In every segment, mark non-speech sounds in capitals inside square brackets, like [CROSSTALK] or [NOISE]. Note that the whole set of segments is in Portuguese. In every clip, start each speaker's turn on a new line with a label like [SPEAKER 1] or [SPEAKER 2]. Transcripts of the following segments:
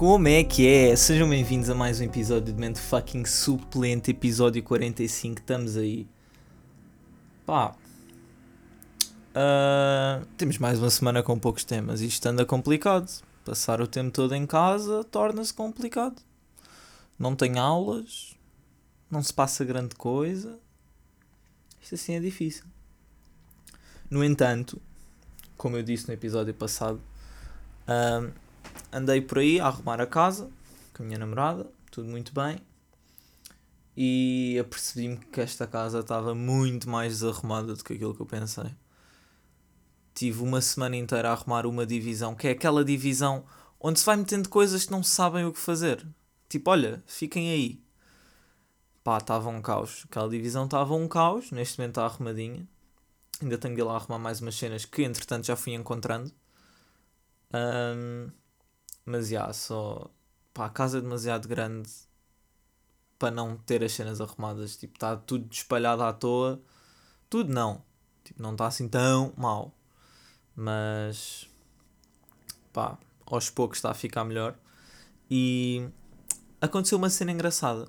[SPEAKER 1] Como é que é? Sejam bem-vindos a mais um episódio de Mente Fucking Suplente, episódio 45. Estamos aí. Pá. Uh, temos mais uma semana com poucos temas. Isto anda complicado. Passar o tempo todo em casa torna-se complicado. Não tem aulas. Não se passa grande coisa. Isto assim é difícil. No entanto, como eu disse no episódio passado, uh, andei por aí a arrumar a casa com a minha namorada, tudo muito bem. E apercebi-me que esta casa estava muito mais desarrumada do que aquilo que eu pensei. Tive uma semana inteira a arrumar uma divisão, que é aquela divisão onde se vai metendo coisas que não sabem o que fazer. Tipo, olha, fiquem aí. Pá, estava um caos. Aquela divisão estava um caos, neste momento está arrumadinha. Ainda tenho de ir lá arrumar mais umas cenas que entretanto já fui encontrando. Um, mas já, só. Pá, a casa é demasiado grande para não ter as cenas arrumadas. Tipo, está tudo espalhado à toa. Tudo não. Tipo, não está assim tão mal. Mas. Pá, aos poucos está a ficar melhor. E. Aconteceu uma cena engraçada.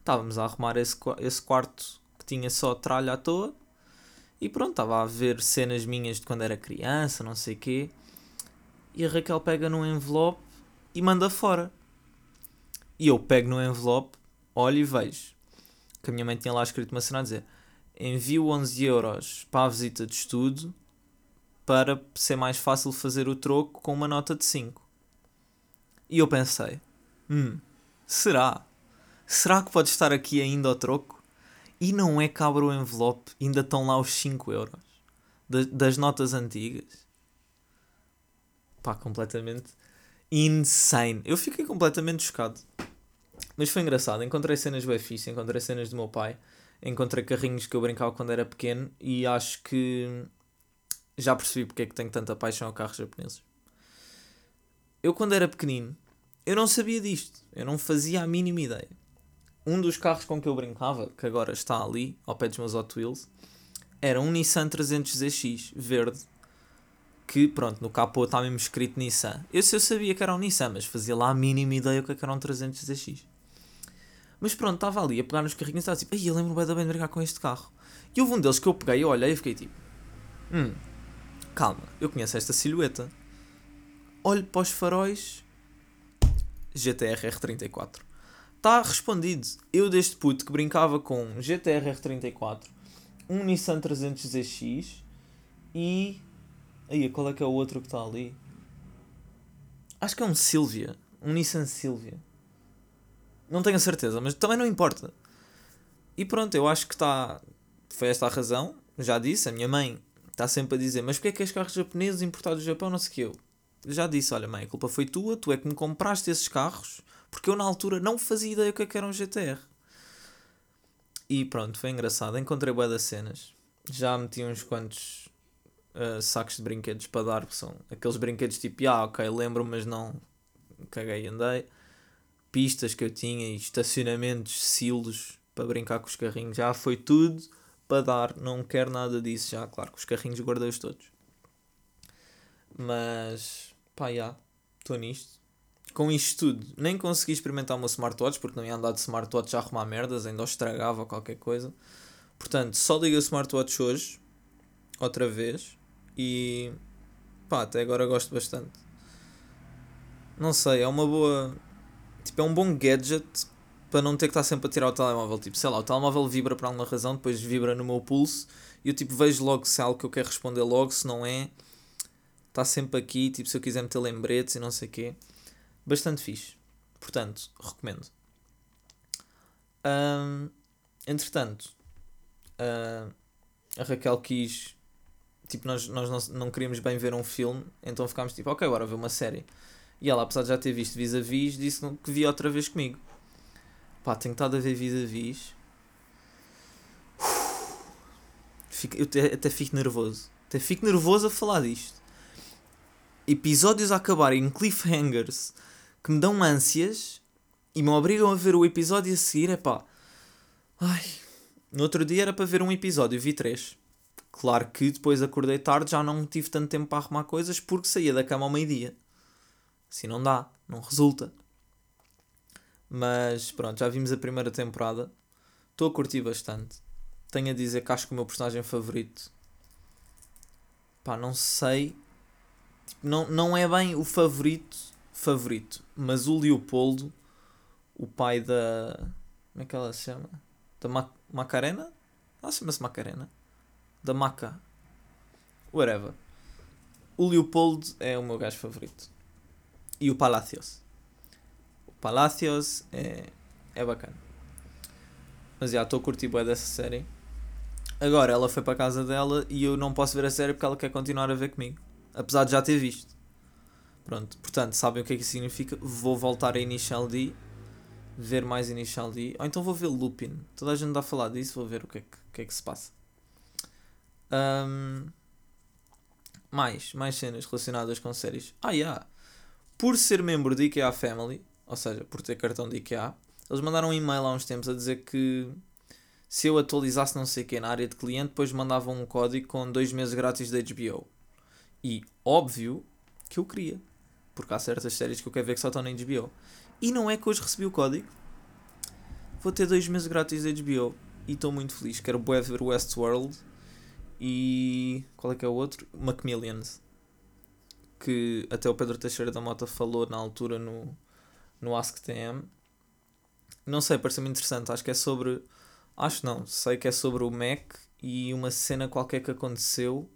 [SPEAKER 1] Estávamos a arrumar esse, esse quarto que tinha só tralha à toa. E pronto, estava a ver cenas minhas de quando era criança, não sei o quê. E a Raquel pega num envelope e manda fora. E eu pego no envelope, olho e vejo que a minha mãe tinha lá escrito uma cena a dizer: envio 11 euros para a visita de estudo para ser mais fácil fazer o troco com uma nota de 5. E eu pensei: hum, será? Será que pode estar aqui ainda o troco? E não é que abre o envelope, ainda estão lá os 5 euros das notas antigas. Pá, completamente insane. Eu fiquei completamente chocado. Mas foi engraçado. Encontrei cenas bem fixe, encontrei cenas do meu pai, encontrei carrinhos que eu brincava quando era pequeno e acho que já percebi porque é que tenho tanta paixão a carros japoneses. Eu, quando era pequenino, eu não sabia disto. Eu não fazia a mínima ideia. Um dos carros com que eu brincava, que agora está ali, ao pé dos meus Hot Wheels, era um Nissan 300ZX verde que, pronto, no capô está mesmo escrito Nissan. Eu, eu sabia que era um Nissan, mas fazia lá a mínima ideia é que era um 300ZX. Mas pronto, estava ali a pegar nos carrinhos e estava tipo, ai, eu lembro bem de bem de brincar com este carro. E houve um deles que eu peguei, eu olhei e fiquei tipo, hum, calma, eu conheço esta silhueta. Olho para os faróis, GTR R34. Está respondido. Eu deste puto que brincava com GTR R34, um Nissan 300ZX e Aí, qual é que é o outro que está ali? Acho que é um Silvia. Um Nissan Silvia. Não tenho a certeza, mas também não importa. E pronto, eu acho que está. Foi esta a razão. Já disse, a minha mãe está sempre a dizer: Mas porquê é que és carros japoneses importados do Japão? Não sei o que eu. Já disse: Olha, mãe, a culpa foi tua, tu é que me compraste esses carros, porque eu na altura não fazia ideia o que, é que era um GTR. E pronto, foi engraçado. Encontrei boas cenas. Já meti uns quantos uh, sacos de brinquedos para dar, que são aqueles brinquedos tipo, ah, ok, lembro, mas não caguei e andei. Pistas que eu tinha e estacionamentos, silos para brincar com os carrinhos, já foi tudo para dar, não quero nada disso já, claro, que os carrinhos guardei-os todos. Mas, pá, já, estou nisto. Com isto tudo, nem consegui experimentar o meu smartwatch, porque não ia andar de smartwatch a arrumar merdas, ainda estragava qualquer coisa. Portanto, só liga o smartwatch hoje, outra vez, e pá, até agora gosto bastante. Não sei, é uma boa. Tipo, é um bom gadget para não ter que estar sempre a tirar o telemóvel. Tipo, sei lá, o telemóvel vibra por alguma razão, depois vibra no meu pulso e eu tipo vejo logo se é algo que eu quero responder logo, se não é, está sempre aqui, tipo, se eu quiser meter lembretes e não sei o quê. Bastante fixe. Portanto, recomendo. Entretanto, uh, a Raquel quis tipo, nós, nós não, não queríamos bem ver um filme, então ficámos tipo, ok, bora ver uma série. E ela, apesar de já ter visto vis-a-vis, disse que via outra vez comigo. Pá, tenho estado a ver vis-a-vis. Eu até, até fico nervoso. Até fico nervoso a falar disto. Episódios a acabarem em cliffhangers que me dão ânsias e me obrigam a ver o episódio a seguir. É pá. Ai. No outro dia era para ver um episódio, vi três. Claro que depois acordei tarde, já não tive tanto tempo para arrumar coisas porque saía da cama ao meio-dia. Assim não dá. não resulta. Mas pronto, já vimos a primeira temporada. Estou a curtir bastante. Tenho a dizer que acho que o meu personagem favorito. Pá, não sei. Tipo, não, não é bem o favorito, favorito. Mas o Leopoldo, o pai da. Como é que ela se chama? Da Ma Macarena? Ela chama-se Macarena. Da Maca. Whatever. O Leopoldo é o meu gajo favorito. E o Palacios. O Palacios é, é bacana. Mas já estou a curtir bem dessa série. Agora ela foi para a casa dela e eu não posso ver a série porque ela quer continuar a ver comigo. Apesar de já ter visto. Pronto, portanto, sabem o que é que isso significa? Vou voltar a Initial D, ver mais Initial D, ou então vou ver Lupin. Toda a gente dá a falar disso, vou ver o que é que, que, é que se passa. Um, mais, mais cenas relacionadas com séries. Ah, yeah. Por ser membro de IKEA Family, ou seja, por ter cartão de IKEA, eles mandaram um e-mail há uns tempos a dizer que se eu atualizasse não sei o que na área de cliente, depois mandavam um código com dois meses grátis de HBO. E óbvio que eu queria. Porque há certas séries que eu quero ver que só estão na HBO. E não é que hoje recebi o código. Vou ter dois meses grátis de HBO. E estou muito feliz. Quero ver Westworld e qual é que é o outro? Macmillions. Que até o Pedro Teixeira da Mota falou na altura no, no AskTM. Não sei, parece-me interessante. Acho que é sobre. Acho não, sei que é sobre o Mac e uma cena qualquer que aconteceu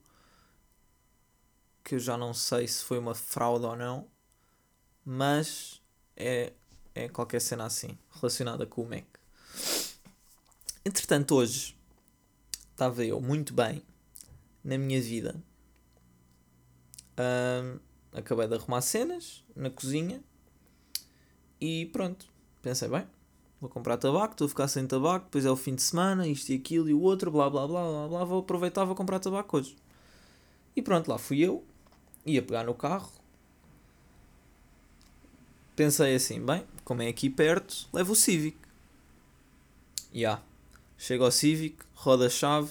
[SPEAKER 1] que eu já não sei se foi uma fraude ou não, mas é, é qualquer cena assim relacionada com o Mac. Entretanto, hoje estava eu muito bem na minha vida. Um, acabei de arrumar cenas na cozinha e pronto. Pensei, bem, vou comprar tabaco, estou a ficar sem tabaco, depois é o fim de semana, isto e aquilo e o outro, blá blá blá blá blá, vou aproveitar, vou comprar tabaco hoje. E pronto, lá fui eu, ia pegar no carro. Pensei assim, bem, como é aqui perto, levo o Civic. Ya. Yeah. Chego ao Civic, roda a chave,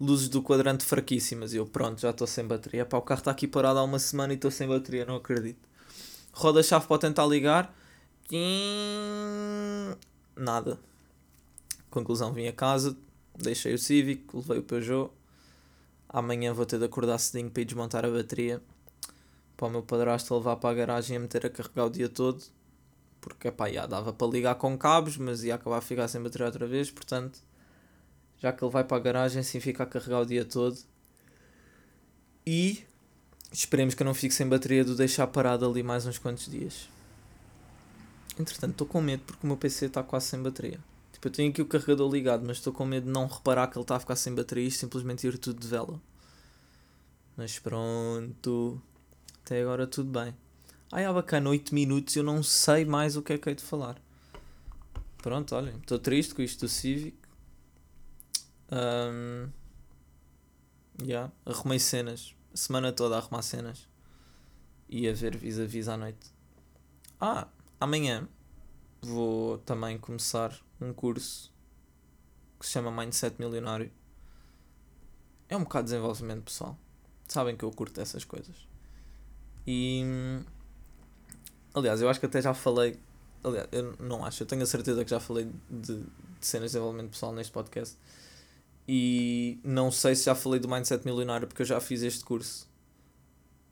[SPEAKER 1] luzes do quadrante fraquíssimas. E eu, pronto, já estou sem bateria. Pá, o carro está aqui parado há uma semana e estou sem bateria, não acredito. Roda a chave para tentar ligar. Nada. Conclusão, vim a casa, deixei o Civic, levei o Peugeot. Amanhã vou ter de acordar cedinho para ir desmontar a bateria. Para o meu padrasto levar para a garagem e meter a carregar o dia todo. Porque, pá, já dava para ligar com cabos, mas ia acabar a ficar sem bateria outra vez, portanto já que ele vai para a garagem, assim fica a carregar o dia todo. E esperemos que eu não fique sem bateria de deixar parado ali mais uns quantos dias. Entretanto, estou com medo porque o meu PC está quase sem bateria. Tipo, eu tenho aqui o carregador ligado, mas estou com medo de não reparar que ele está a ficar sem bateria e simplesmente ir tudo de vela. Mas pronto. Até agora tudo bem. Ai, é bacana, 8 minutos eu não sei mais o que é que hei de falar. Pronto, olhem, estou triste com isto do Civic. Um, yeah, arrumei cenas. A semana toda a arrumar cenas. E a ver vis-a-vis à noite. Ah, amanhã vou também começar um curso que se chama Mindset Milionário. É um bocado de desenvolvimento pessoal. Sabem que eu curto essas coisas. E. Aliás, eu acho que até já falei. Aliás, eu não acho, eu tenho a certeza que já falei de, de cenas de desenvolvimento pessoal neste podcast. E não sei se já falei do Mindset Milionário porque eu já fiz este curso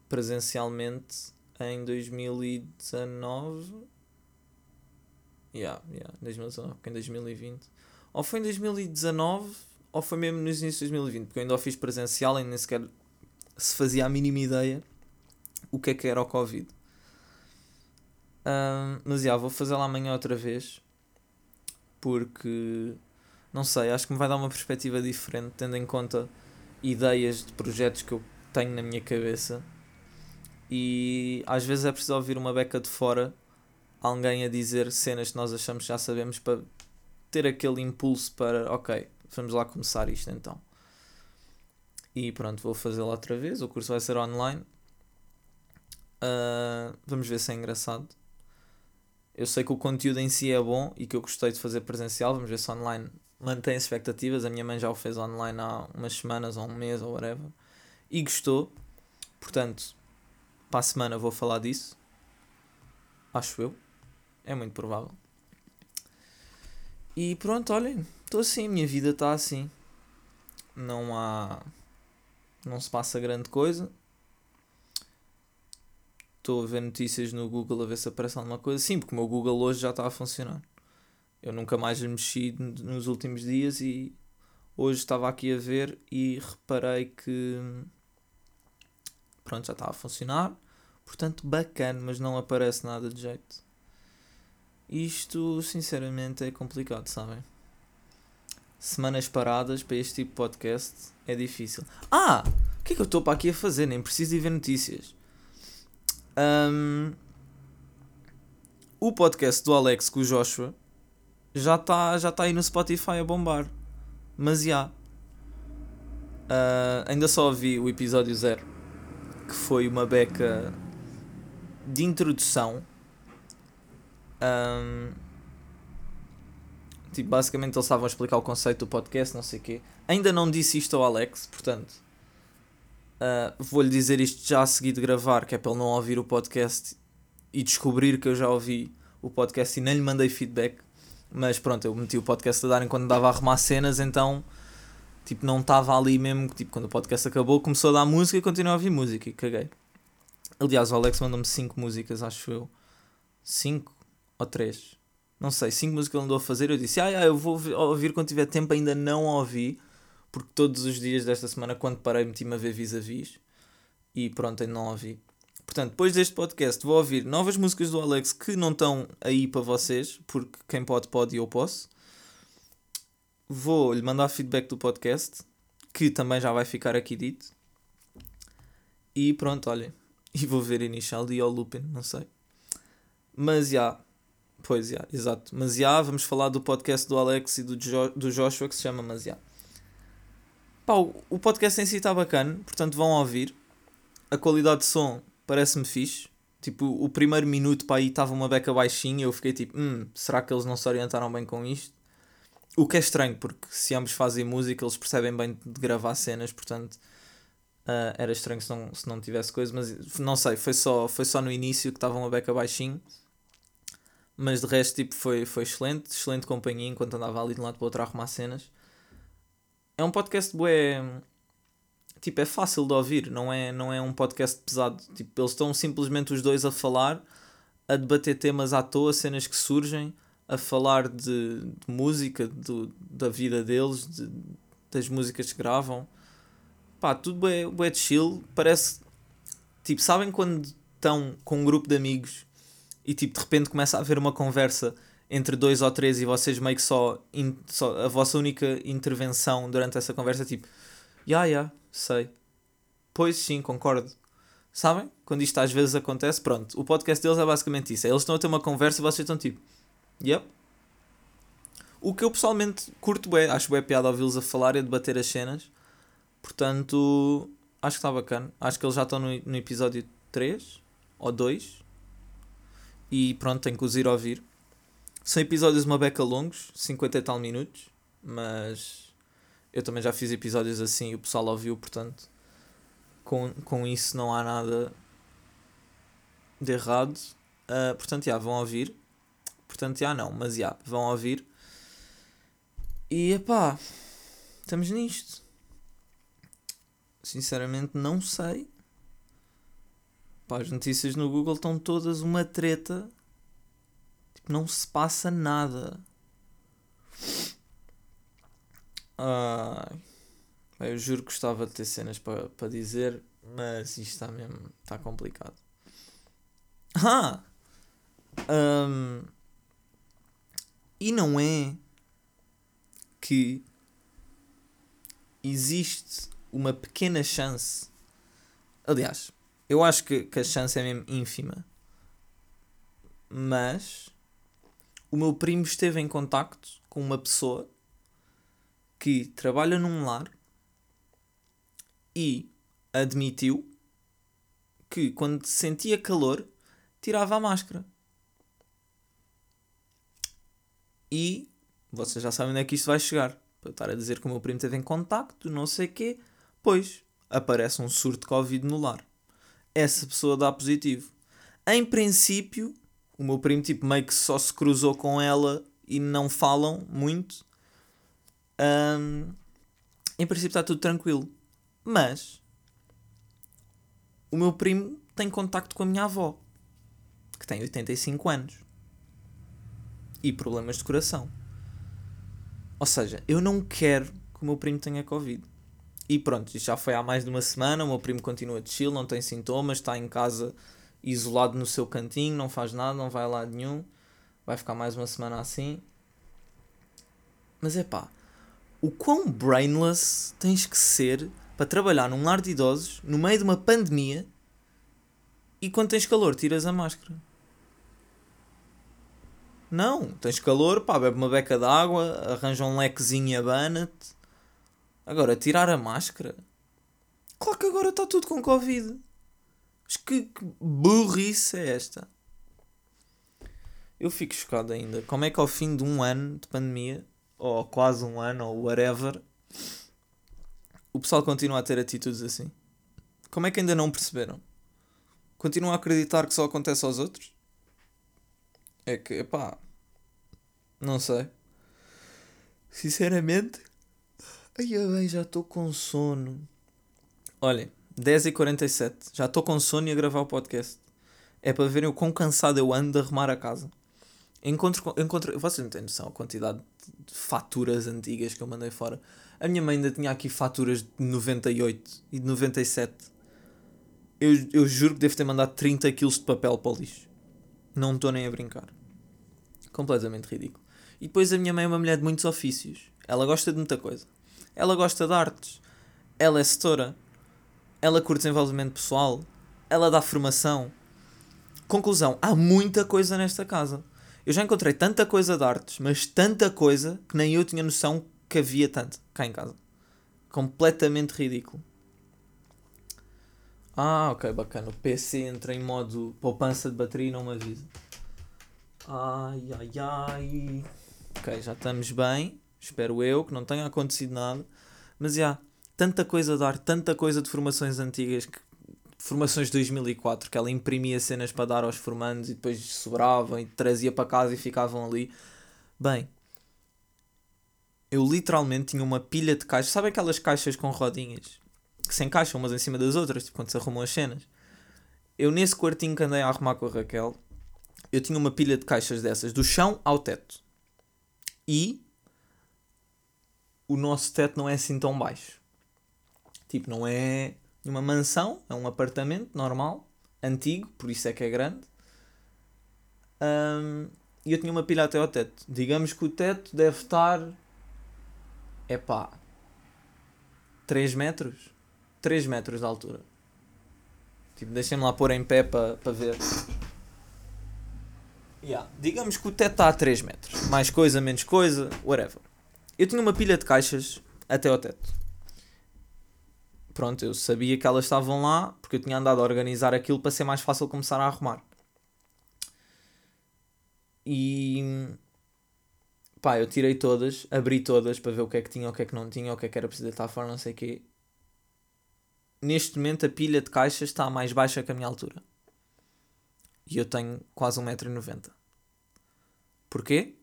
[SPEAKER 1] presencialmente em 2019. Yeah, yeah, 2019, porque em 2020. Ou foi em 2019 ou foi mesmo no início de 2020, porque eu ainda o fiz presencial e nem sequer se fazia a mínima ideia o que é que era o Covid. Um, mas já, vou fazer lá amanhã outra vez porque não sei, acho que me vai dar uma perspectiva diferente, tendo em conta ideias de projetos que eu tenho na minha cabeça. E às vezes é preciso ouvir uma beca de fora, alguém a dizer cenas que nós achamos que já sabemos, para ter aquele impulso para, ok, vamos lá começar isto então. E pronto, vou fazê-lo outra vez. O curso vai ser online. Uh, vamos ver se é engraçado. Eu sei que o conteúdo em si é bom e que eu gostei de fazer presencial. Vamos ver se online mantém expectativas. A minha mãe já o fez online há umas semanas ou um mês ou whatever. E gostou. Portanto, para a semana vou falar disso. Acho eu. É muito provável. E pronto, olhem, estou assim, a minha vida está assim. Não há. Não se passa grande coisa. Estou a ver notícias no Google a ver se aparece alguma coisa. Sim, porque o meu Google hoje já está a funcionar. Eu nunca mais mexi nos últimos dias e hoje estava aqui a ver e reparei que pronto, já está a funcionar. Portanto, bacana, mas não aparece nada de jeito. Isto, sinceramente, é complicado, sabem? Semanas paradas para este tipo de podcast é difícil. Ah! O que é que eu estou para aqui a fazer? Nem preciso de ver notícias. Um, o podcast do Alex com o Joshua já está já tá aí no Spotify a bombar. Mas já. Uh, ainda só ouvi o episódio 0, que foi uma beca de introdução. Um, tipo, basicamente eles estavam a explicar o conceito do podcast, não sei o quê. Ainda não disse isto ao Alex, portanto, uh, vou-lhe dizer isto já a seguir de gravar, que é para ele não ouvir o podcast e descobrir que eu já ouvi o podcast e nem lhe mandei feedback. Mas pronto, eu meti o podcast a dar enquanto dava a arrumar cenas, então tipo, não estava ali mesmo. Tipo, quando o podcast acabou, começou a dar música e continuei a ouvir música e caguei. Aliás, o Alex mandou-me 5 músicas, acho eu. 5 ou 3. Não sei, 5 músicas ele andou a fazer. Eu disse, ah, eu vou ouvir quando tiver tempo. Ainda não ouvi, porque todos os dias desta semana, quando parei, meti-me a ver vis-a-vis. E pronto, ainda não ouvi. Portanto, depois deste podcast, vou ouvir novas músicas do Alex que não estão aí para vocês, porque quem pode, pode e eu posso. Vou lhe mandar feedback do podcast, que também já vai ficar aqui dito. E pronto, olhem. [LAUGHS] E vou ver Initial D ou Lupin, não sei. Mas já. Pois já, exato. Mas já, vamos falar do podcast do Alex e do, jo do Joshua que se chama Mas já. Pá, o podcast em si está bacana, portanto vão ouvir. A qualidade de som parece-me fixe. Tipo, o primeiro minuto para aí estava uma beca baixinha eu fiquei tipo, hum, será que eles não se orientaram bem com isto? O que é estranho, porque se ambos fazem música, eles percebem bem de gravar cenas, portanto Uh, era estranho se não, se não tivesse coisa, mas não sei, foi só, foi só no início que estava uma beca baixinho. Mas de resto, tipo, foi, foi excelente, excelente companhia enquanto andava ali de um lado para o outro a arrumar cenas. É um podcast bué. Tipo, é fácil de ouvir, não é, não é um podcast pesado. Tipo, eles estão simplesmente os dois a falar, a debater temas à toa, cenas que surgem, a falar de, de música, do, da vida deles, de, das músicas que gravam pá, tudo é, é chill. Parece, tipo, sabem quando estão com um grupo de amigos e tipo, de repente começa a haver uma conversa entre dois ou três e vocês meio que só, in, só a vossa única intervenção durante essa conversa, tipo, ya, yeah, yeah, sei. Pois sim, concordo. Sabem? Quando isto às vezes acontece, pronto. O podcast deles é basicamente isso. É, eles estão a ter uma conversa e vocês estão tipo, yep. O que eu pessoalmente curto bem, acho bem piada ouvi-los a falar e a debater as cenas. Portanto, acho que está bacana. Acho que eles já estão no, no episódio 3 ou 2. E pronto, tem que os ir ouvir. São episódios uma beca longos, 50 e tal minutos. Mas eu também já fiz episódios assim e o pessoal ouviu, portanto, com, com isso não há nada de errado. Uh, portanto, já, vão ouvir. Portanto, já não, mas já, vão ouvir. E epá, estamos nisto. Sinceramente, não sei. Pá, as notícias no Google estão todas uma treta. Tipo, não se passa nada. Bem, eu juro que gostava de ter cenas para pa dizer, mas isto está mesmo. está complicado. Ah! Um, e não é que existe uma pequena chance. Aliás, eu acho que, que a chance é mesmo ínfima. Mas o meu primo esteve em contacto com uma pessoa que trabalha num lar e admitiu que quando sentia calor tirava a máscara. E vocês já sabem onde é que isto vai chegar. Para estar a dizer que o meu primo esteve em contacto, não sei quê. Pois, aparece um surto de Covid no lar. Essa pessoa dá positivo. Em princípio, O meu primo, tipo, meio que só se cruzou com ela e não falam muito. Um, em princípio está tudo tranquilo. Mas o meu primo tem contacto com a minha avó, que tem 85 anos e problemas de coração. Ou seja, eu não quero que o meu primo tenha Covid. E pronto, isto já foi há mais de uma semana. O meu primo continua de chill, não tem sintomas, está em casa isolado no seu cantinho, não faz nada, não vai a lado nenhum. Vai ficar mais uma semana assim. Mas é pá, o quão brainless tens que ser para trabalhar num lar de idosos no meio de uma pandemia e quando tens calor tiras a máscara. Não, tens calor, pá, bebe uma beca d'água, arranja um lequezinho e abana-te. Agora, tirar a máscara? Claro que agora está tudo com Covid. Mas que, que burrice é esta? Eu fico chocado ainda. Como é que ao fim de um ano de pandemia, ou quase um ano, ou whatever, o pessoal continua a ter atitudes assim? Como é que ainda não perceberam? Continuam a acreditar que só acontece aos outros? É que, pá, não sei. Sinceramente, ai bem, já estou com sono. Olhem, 10h47, já estou com sono e a gravar o podcast. É para verem o quão cansado eu ando de arrumar a casa. Encontro, encontro, vocês não têm noção a quantidade de faturas antigas que eu mandei fora. A minha mãe ainda tinha aqui faturas de 98 e de 97. Eu, eu juro que devo ter mandado 30 kg de papel para o lixo. Não estou nem a brincar. Completamente ridículo. E depois a minha mãe é uma mulher de muitos ofícios. Ela gosta de muita coisa. Ela gosta de artes. Ela é setora. Ela curte desenvolvimento pessoal. Ela dá formação. Conclusão: há muita coisa nesta casa. Eu já encontrei tanta coisa de artes, mas tanta coisa que nem eu tinha noção que havia tanto cá em casa. Completamente ridículo. Ah, ok, bacana. O PC entra em modo poupança de bateria e não me avisa. Ai, ai, ai. Ok, já estamos bem. Espero eu que não tenha acontecido nada. Mas já, yeah, tanta coisa de arte, tanta coisa de formações antigas que formações de 2004, que ela imprimia cenas para dar aos formandos e depois sobravam e trazia para casa e ficavam ali. Bem, eu literalmente tinha uma pilha de caixas. Sabe aquelas caixas com rodinhas que se encaixam umas em cima das outras, tipo quando se arrumam as cenas? Eu, nesse quartinho que andei a arrumar com a Raquel, eu tinha uma pilha de caixas dessas, do chão ao teto. E o nosso teto não é assim tão baixo. Tipo, não é uma mansão, é um apartamento normal, antigo, por isso é que é grande. Um, e eu tinha uma pilha até ao teto. Digamos que o teto deve estar. É pá. 3 metros? 3 metros de altura. Tipo, deixem-me lá pôr em pé para pa ver. Yeah. Digamos que o teto está a 3 metros. Mais coisa, menos coisa, whatever. Eu tinha uma pilha de caixas até ao teto pronto, eu sabia que elas estavam lá porque eu tinha andado a organizar aquilo para ser mais fácil começar a arrumar. E pá, eu tirei todas, abri todas para ver o que é que tinha, o que é que não tinha, o que é que era preciso estar fora, não sei o quê. Neste momento a pilha de caixas está mais baixa que a minha altura. E eu tenho quase 1,90m. Porquê?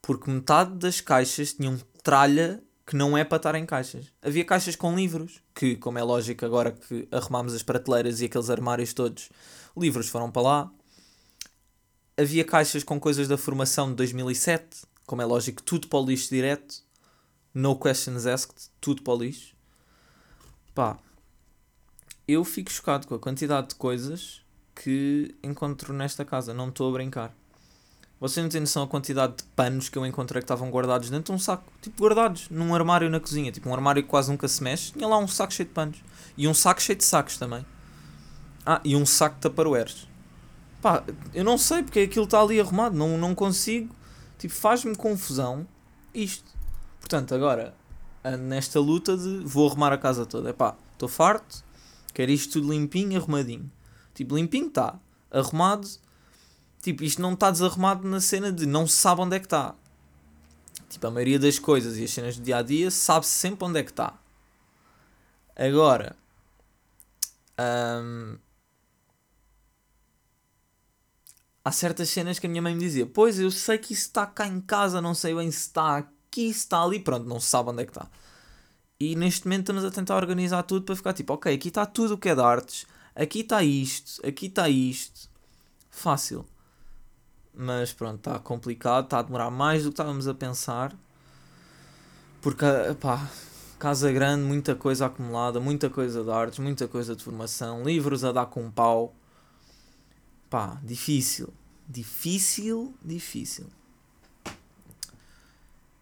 [SPEAKER 1] Porque metade das caixas tinham tralha que não é para estar em caixas. Havia caixas com livros, que, como é lógico, agora que arrumámos as prateleiras e aqueles armários todos, livros foram para lá. Havia caixas com coisas da formação de 2007, como é lógico, tudo para o lixo direto. No questions asked, tudo para o lixo. Pá, eu fico chocado com a quantidade de coisas que encontro nesta casa, não estou a brincar. Vocês não têm noção a quantidade de panos que eu encontrei que estavam guardados dentro de um saco. Tipo, guardados num armário na cozinha. Tipo, um armário que quase nunca se mexe. Tinha lá um saco cheio de panos. E um saco cheio de sacos também. Ah, e um saco de taparoeiros. Pá, eu não sei porque aquilo está ali arrumado. Não, não consigo. Tipo, faz-me confusão isto. Portanto, agora, nesta luta de vou arrumar a casa toda. É pá, estou farto. Quero isto tudo limpinho, arrumadinho. Tipo, limpinho está. Arrumado Tipo, isto não está desarrumado na cena de não se sabe onde é que está. Tipo, a maioria das coisas e as cenas do dia a dia sabe-se sempre onde é que está. Agora, hum, há certas cenas que a minha mãe me dizia: Pois, eu sei que isso está cá em casa, não sei bem se está aqui, se está ali, pronto, não se sabe onde é que está. E neste momento estamos a tentar organizar tudo para ficar tipo: Ok, aqui está tudo o que é de artes, aqui está isto, aqui está isto. Fácil. Mas pronto, está complicado, está a demorar mais do que estávamos a pensar. Porque, pá, casa grande, muita coisa acumulada, muita coisa de artes, muita coisa de formação, livros a dar com pau. Pá, difícil. Difícil, difícil.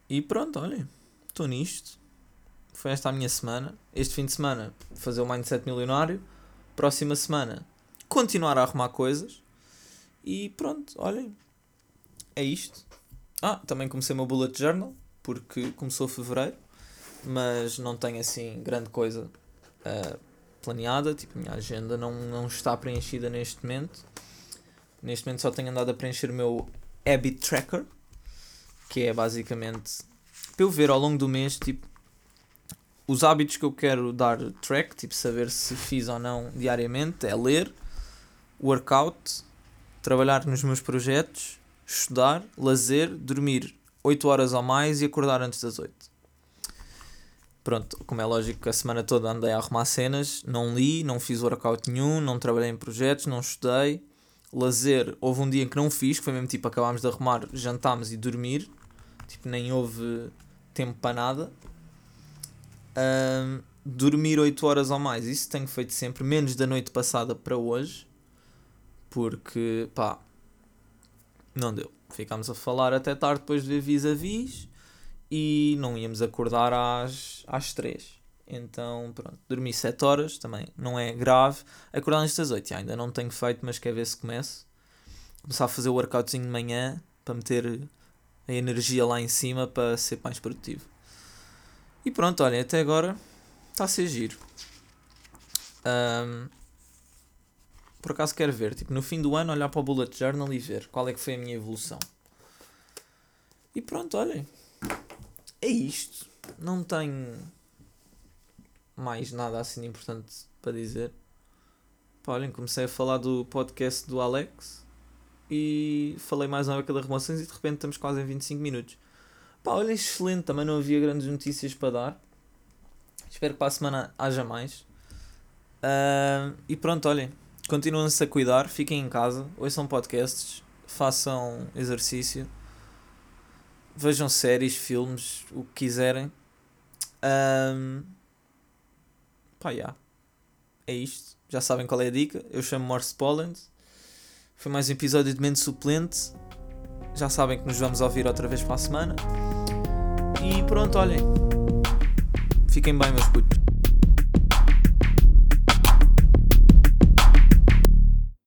[SPEAKER 1] E pronto, olhem, estou nisto. Foi esta a minha semana. Este fim de semana, fazer o Mindset Milionário. Próxima semana, continuar a arrumar coisas. E pronto, olhem, é isto. Ah, também comecei o meu bullet journal, porque começou fevereiro, mas não tenho assim grande coisa uh, planeada. Tipo, a minha agenda não, não está preenchida neste momento. Neste momento só tenho andado a preencher o meu habit tracker, que é basicamente para eu ver ao longo do mês, tipo, os hábitos que eu quero dar track, tipo, saber se fiz ou não diariamente, é ler, workout, trabalhar nos meus projetos, estudar, lazer, dormir 8 horas ou mais e acordar antes das 8. Pronto, como é lógico, a semana toda andei a arrumar cenas, não li, não fiz workout nenhum, não trabalhei em projetos, não estudei, lazer, houve um dia que não fiz, que foi mesmo tipo acabámos de arrumar, jantámos e dormir, tipo nem houve tempo para nada. Um, dormir 8 horas ou mais, isso tenho feito sempre, menos da noite passada para hoje, porque pá, não deu. Ficámos a falar até tarde depois de ver vis-a-vis e não íamos acordar às, às 3. Então, pronto, dormi 7 horas, também não é grave. Acordar antes das 8, ainda não tenho feito, mas quer ver se começo. Começar a fazer o workoutzinho de manhã para meter a energia lá em cima para ser mais produtivo. E pronto, olhem, até agora está a ser giro. Um, por acaso quero ver, tipo, no fim do ano olhar para o bullet journal e ver qual é que foi a minha evolução. E pronto, olhem. É isto. Não tenho mais nada assim importante para dizer. Pá, olhem, comecei a falar do podcast do Alex e falei mais uma vez de arrumações e de repente estamos quase em 25 minutos. Pá, olhem, excelente, também não havia grandes notícias para dar. Espero que para a semana haja mais. Uh, e pronto, olhem, continuem-se a cuidar, fiquem em casa, ouçam podcasts, façam exercício, vejam séries, filmes, o que quiserem. Um, Pá, yeah. É isto. Já sabem qual é a dica. Eu chamo Morse Poland. Foi mais um episódio de Mente Suplente. Já sabem que nos vamos ouvir outra vez para a semana. E pronto, olhem. Fiquem bem, meus putos.